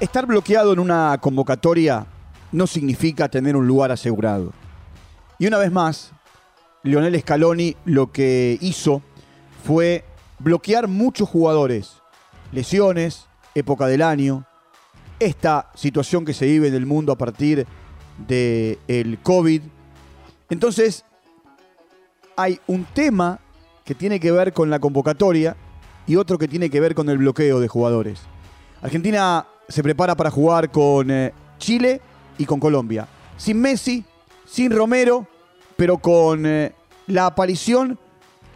Estar bloqueado en una convocatoria no significa tener un lugar asegurado. Y una vez más, Lionel Scaloni lo que hizo fue bloquear muchos jugadores. Lesiones, época del año, esta situación que se vive en el mundo a partir del el COVID. Entonces, hay un tema que tiene que ver con la convocatoria y otro que tiene que ver con el bloqueo de jugadores. Argentina se prepara para jugar con eh, Chile y con Colombia. Sin Messi, sin Romero, pero con eh, la aparición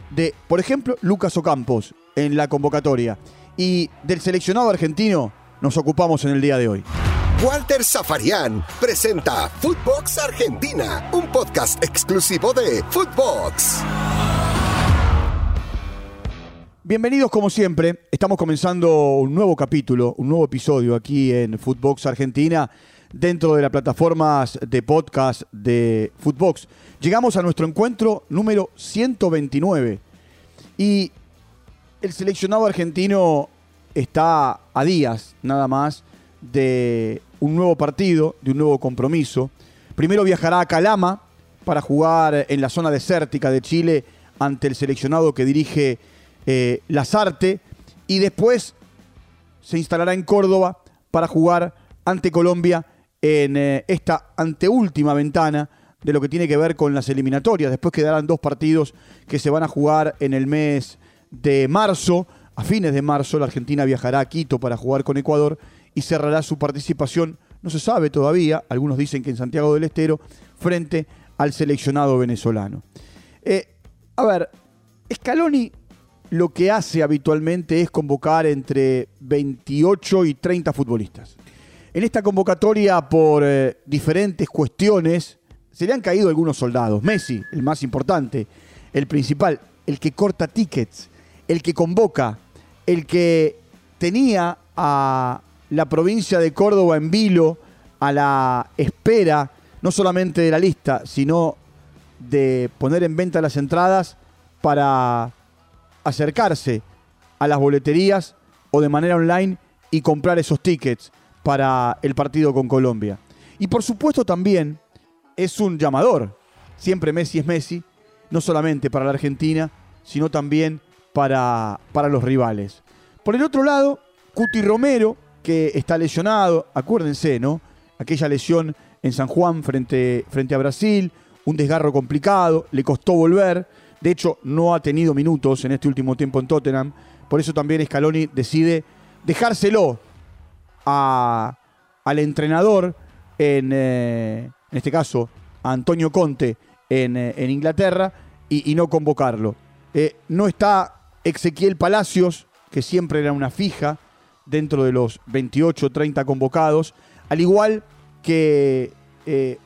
de, por ejemplo, Lucas Ocampos en la convocatoria. Y del seleccionado argentino nos ocupamos en el día de hoy. Walter Zafarian presenta Footbox Argentina, un podcast exclusivo de Footbox. Bienvenidos como siempre, estamos comenzando un nuevo capítulo, un nuevo episodio aquí en Footbox Argentina dentro de las plataformas de podcast de Footbox. Llegamos a nuestro encuentro número 129 y el seleccionado argentino está a días nada más de un nuevo partido, de un nuevo compromiso. Primero viajará a Calama para jugar en la zona desértica de Chile ante el seleccionado que dirige eh, Lazarte y después se instalará en Córdoba para jugar ante Colombia en eh, esta anteúltima ventana de lo que tiene que ver con las eliminatorias. Después quedarán dos partidos que se van a jugar en el mes de marzo. A fines de marzo la Argentina viajará a Quito para jugar con Ecuador y cerrará su participación, no se sabe todavía, algunos dicen que en Santiago del Estero, frente al seleccionado venezolano. Eh, a ver, Scaloni lo que hace habitualmente es convocar entre 28 y 30 futbolistas. En esta convocatoria, por eh, diferentes cuestiones, se le han caído algunos soldados. Messi, el más importante, el principal, el que corta tickets, el que convoca, el que tenía a la provincia de Córdoba en vilo a la espera, no solamente de la lista, sino de poner en venta las entradas para acercarse a las boleterías o de manera online y comprar esos tickets para el partido con Colombia. Y por supuesto también es un llamador. Siempre Messi es Messi, no solamente para la Argentina, sino también para, para los rivales. Por el otro lado, Cuti Romero, que está lesionado, acuérdense, ¿no? Aquella lesión en San Juan frente, frente a Brasil, un desgarro complicado, le costó volver. De hecho, no ha tenido minutos en este último tiempo en Tottenham. Por eso también Scaloni decide dejárselo al entrenador, en, eh, en, este caso a Antonio Conte en, eh, Inglaterra, y, no convocarlo. Eh, no está Ezequiel Palacios, que siempre era una fija dentro de los 28 o 30 convocados, al igual que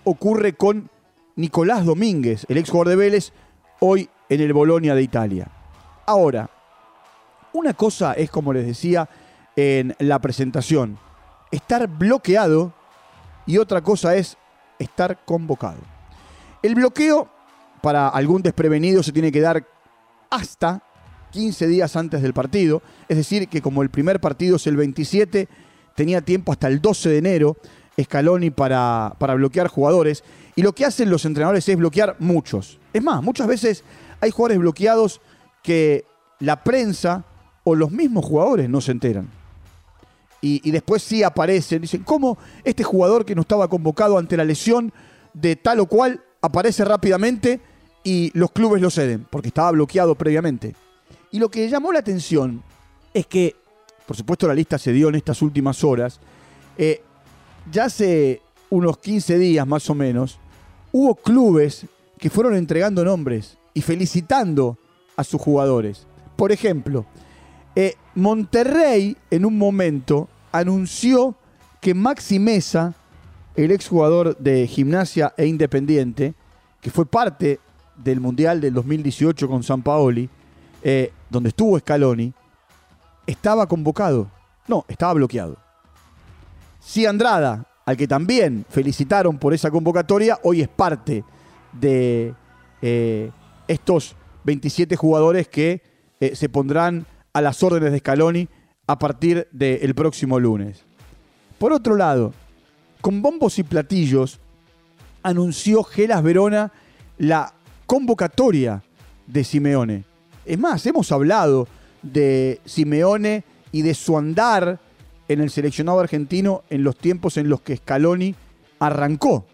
ocurre con Nicolás Domínguez, el ex jugador de Vélez, hoy en el Bolonia de Italia. Ahora, una cosa es, como les decía en la presentación, estar bloqueado y otra cosa es estar convocado. El bloqueo para algún desprevenido se tiene que dar hasta 15 días antes del partido, es decir, que como el primer partido es el 27, tenía tiempo hasta el 12 de enero Scaloni para, para bloquear jugadores y lo que hacen los entrenadores es bloquear muchos. Es más, muchas veces hay jugadores bloqueados que la prensa o los mismos jugadores no se enteran y, después sí aparecen. Dicen, ¿cómo este jugador que no estaba convocado ante la lesión de tal o cual aparece rápidamente y los clubes lo ceden? Porque estaba bloqueado previamente. Y lo que llamó la atención es que, por supuesto la lista se dio en estas últimas horas, eh, ya hace unos 15 días más o menos, hubo clubes que fueron entregando nombres y felicitando a sus jugadores. Por ejemplo, eh, Monterrey en un momento anunció que Maxi Mesa, el exjugador de gimnasia e independiente, que fue parte del Mundial del 2018 con San Paoli, eh, donde estuvo Scaloni, estaba convocado. No, estaba bloqueado. Si Andrada, al que también felicitaron por esa convocatoria, hoy es parte de eh, estos 27 jugadores que se pondrán a las órdenes de Scaloni a partir del próximo lunes. Por otro lado, con bombos y platillos, anunció Gelas Verona la convocatoria de Simeone. Es más, hemos hablado de Simeone y de su andar en el seleccionado argentino en los tiempos en los que Scaloni arrancó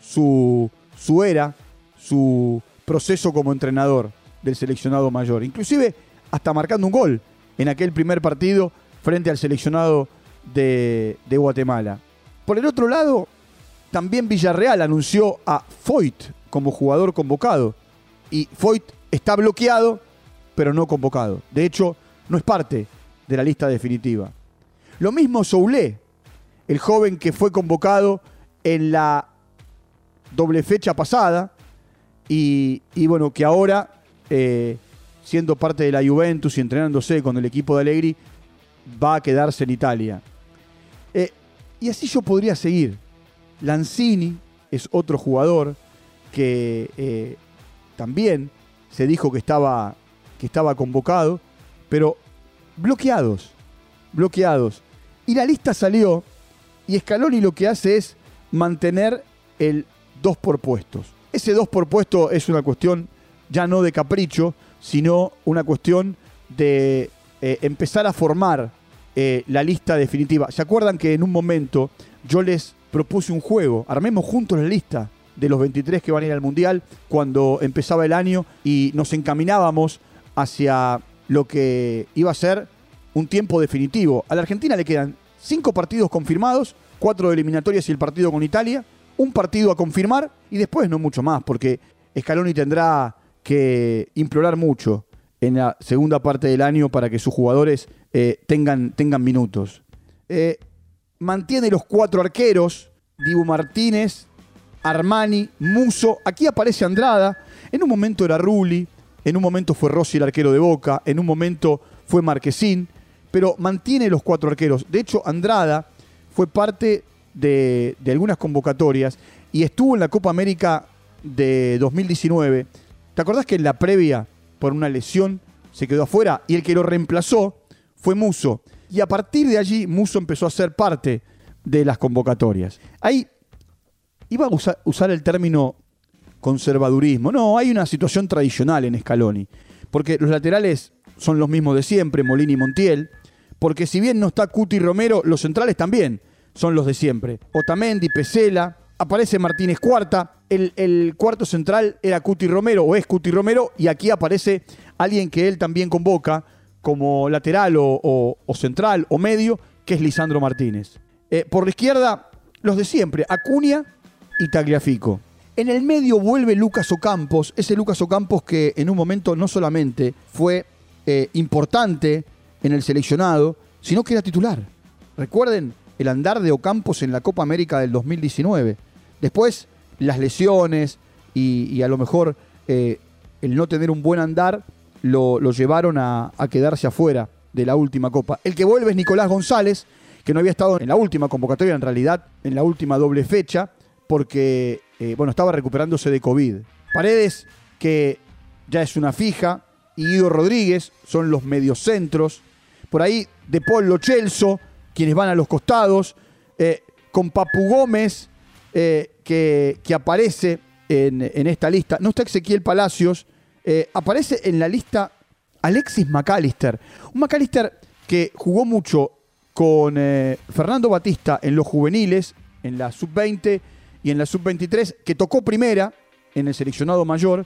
su, su era, su proceso como entrenador del seleccionado mayor. Inclusive hasta marcando un gol en aquel primer partido frente al seleccionado de, Guatemala. Por el otro lado, también Villarreal anunció a Foyt como jugador convocado. Y Foyt está bloqueado, pero no convocado. De hecho, no es parte de la lista definitiva. Lo mismo Soulé, el joven que fue convocado en la doble fecha pasada y, bueno, que ahora, eh, siendo parte de la Juventus y entrenándose con el equipo de Allegri, va a quedarse en Italia. Eh, y así yo podría seguir. Lanzini es otro jugador que eh, también se dijo que estaba, que estaba convocado, pero bloqueados, bloqueados. Y la lista salió y Scaloni lo que hace es mantener el 2 por puestos. Ese 2 por puesto es una cuestión ya no de capricho, sino una cuestión de eh, empezar a formar eh, la lista definitiva. ¿Se acuerdan que en un momento yo les propuse un juego? Armemos juntos la lista de los 23 que van a ir al Mundial cuando empezaba el año y nos encaminábamos hacia lo que iba a ser un tiempo definitivo. A la Argentina le quedan cinco partidos confirmados, cuatro eliminatorias y el partido con Italia, un partido a confirmar y después no mucho más, porque Scaloni tendrá que implorar mucho en la segunda parte del año para que sus jugadores eh, tengan, tengan minutos. Eh, mantiene los cuatro arqueros, Dibu Martínez, Armani, Muso, aquí aparece Andrada, en un momento era Rulli, en un momento fue Rossi el arquero de Boca, en un momento fue Marquesín, pero mantiene los cuatro arqueros. De hecho, Andrada fue parte de, algunas convocatorias y estuvo en la Copa América de 2019. ¿Te acordás que en la previa, por una lesión, se quedó afuera? Y el que lo reemplazó fue Muso. Y a partir de allí, Muso empezó a ser parte de las convocatorias. Ahí iba a usar, el término conservadurismo. No, hay una situación tradicional en Scaloni. Porque los laterales son los mismos de siempre, Molini y Montiel. Porque si bien no está Cuti Romero, los centrales también son los de siempre. Otamendi, Pesela, aparece Martínez Cuarta. El, cuarto central era Cuti Romero o es Cuti Romero. Y aquí aparece alguien que él también convoca como lateral o central o medio, que es Lisandro Martínez. Eh, por la izquierda, los de siempre, Acuña y Tagliafico. En el medio vuelve Lucas Ocampos, ese Lucas Ocampos que en un momento no solamente fue eh, importante en el seleccionado, sino que era titular. Recuerden el andar de Ocampos en la Copa América del 2019. Después, las lesiones y, a lo mejor eh, el no tener un buen andar lo, llevaron a, quedarse afuera de la última Copa. El que vuelve es Nicolás González, que no había estado en la última convocatoria, en realidad en la última doble fecha, porque eh, bueno, estaba recuperándose de COVID. Paredes, que ya es una fija, y Guido Rodríguez son los mediocentros. Por ahí, De Paul Lo Celso, quienes van a los costados, eh, con Papu Gómez, eh, que, que, aparece en, en, esta lista. No está Ezequiel Palacios, eh, aparece en la lista Alexis McAllister. Un McAllister que jugó mucho con Fernando Batista en los juveniles, en la sub-20 y en la sub-23, que tocó primera en el seleccionado mayor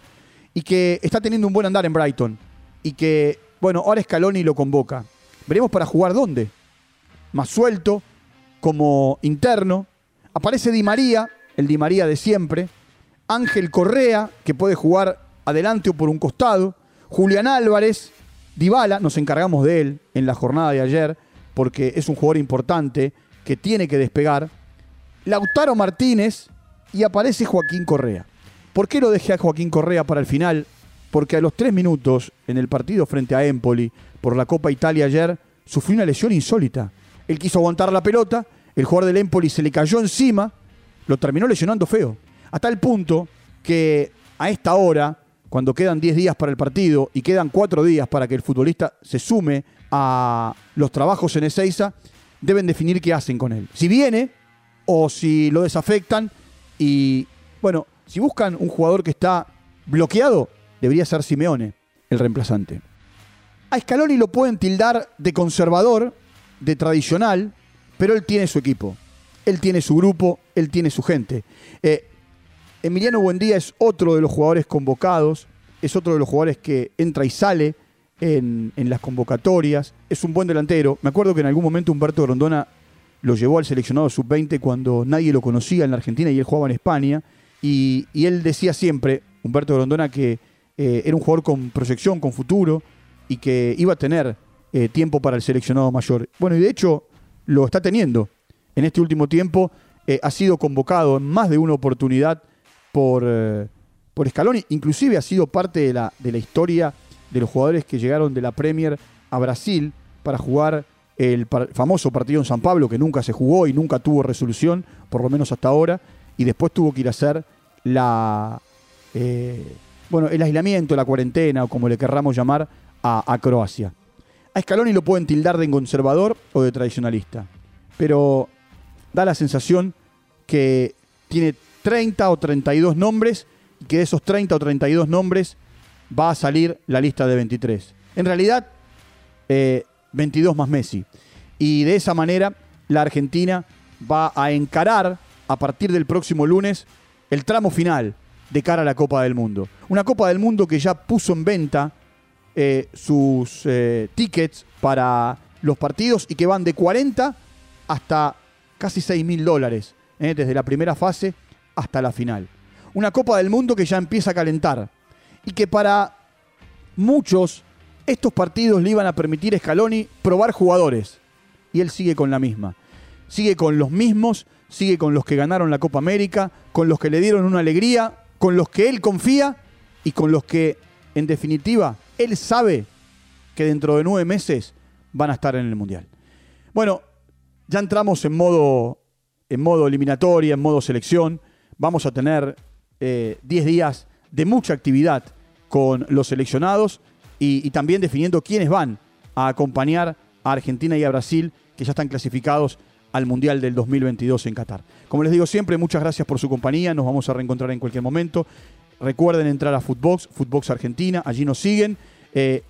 y que está teniendo un buen andar en Brighton. Y que, bueno, ahora Scaloni lo convoca. Veremos para jugar dónde. Más suelto, como interno. Aparece Di María, el Di María de siempre. Ángel Correa, que puede jugar adelante o por un costado. Julián Álvarez, Dybala, nos encargamos de él en la jornada de ayer, porque es un jugador importante que tiene que despegar. Lautaro Martínez y aparece Joaquín Correa. ¿Por qué lo dejé a Joaquín Correa para el final? Porque a los tres minutos en el partido frente a Empoli por la Copa Italia ayer sufrió una lesión insólita. Él quiso aguantar la pelota, el jugador del Empoli se le cayó encima, lo terminó lesionando feo. A tal punto que a esta hora, cuando quedan 10 días para el partido y quedan 4 días para que el futbolista se sume a los trabajos en Ezeiza, deben definir qué hacen con él. Si viene o si lo desafectan y, bueno, si buscan un jugador que está bloqueado, debería ser Simeone, el reemplazante. A Scaloni lo pueden tildar de conservador, de tradicional, pero él tiene su equipo, él tiene su grupo, él tiene su gente. Eh, Emiliano Buendía es otro de los jugadores convocados, es otro de los jugadores que entra y sale en, las convocatorias, es un buen delantero. Me acuerdo que en algún momento Humberto Grondona lo llevó al seleccionado sub-20 cuando nadie lo conocía en la Argentina y él jugaba en España. Y, él decía siempre, Humberto Grondona, que eh, era un jugador con proyección, con futuro y que iba a tener eh, tiempo para el seleccionado mayor. Bueno, y de hecho lo está teniendo. En este último tiempo eh, ha sido convocado en más de una oportunidad por, por Scaloni, inclusive ha sido parte de la, de la historia de los jugadores que llegaron de la Premier a Brasil para jugar el famoso partido en San Pablo, que nunca se jugó y nunca tuvo resolución, por lo menos hasta ahora, y después tuvo que ir a hacer la, eh, bueno, el aislamiento, la cuarentena, o como le querramos llamar, a Croacia. A Scaloni lo pueden tildar de conservador o de tradicionalista, pero da la sensación que tiene 30 o 32 nombres y que de esos 30 o 32 nombres va a salir la lista de 23. En realidad, 22 eh, más Messi. Y de esa manera, la Argentina va a encarar a partir del próximo lunes el tramo final de cara a la Copa del Mundo. Una Copa del Mundo que ya puso en venta eh, sus eh, tickets para los partidos y que van de 40 hasta casi 6 mil dólares, desde la primera fase hasta la final. Una Copa del Mundo que ya empieza a calentar y que para muchos estos partidos le iban a permitir a Scaloni probar jugadores. Y él sigue con la misma. Sigue con los mismos, sigue con los que ganaron la Copa América, con los que le dieron una alegría, con los que él confía y con los que, en definitiva, él sabe que dentro de nueve meses van a estar en el Mundial. Bueno, ya entramos en modo, en modo eliminatoria, en modo selección. Vamos a tener 10 eh, días de mucha actividad con los seleccionados y, también definiendo quiénes van a acompañar a Argentina y a Brasil, que ya están clasificados al Mundial del 2022 en Qatar. Como les digo siempre, muchas gracias por su compañía, nos vamos a reencontrar en cualquier momento. Recuerden entrar a Footbox, Footbox Argentina, allí nos siguen, eh,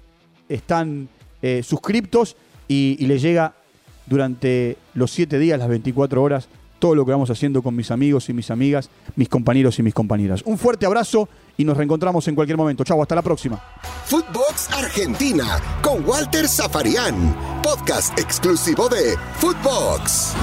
están eh, suscriptos y, y les llega durante los 7 días, las 24 horas, todo lo que vamos haciendo con mis amigos y mis amigas, mis compañeros y mis compañeras. Un fuerte abrazo y nos reencontramos en cualquier momento. Chau, hasta la próxima. Footbox Argentina con Walter Zafarian, podcast exclusivo de Footbox.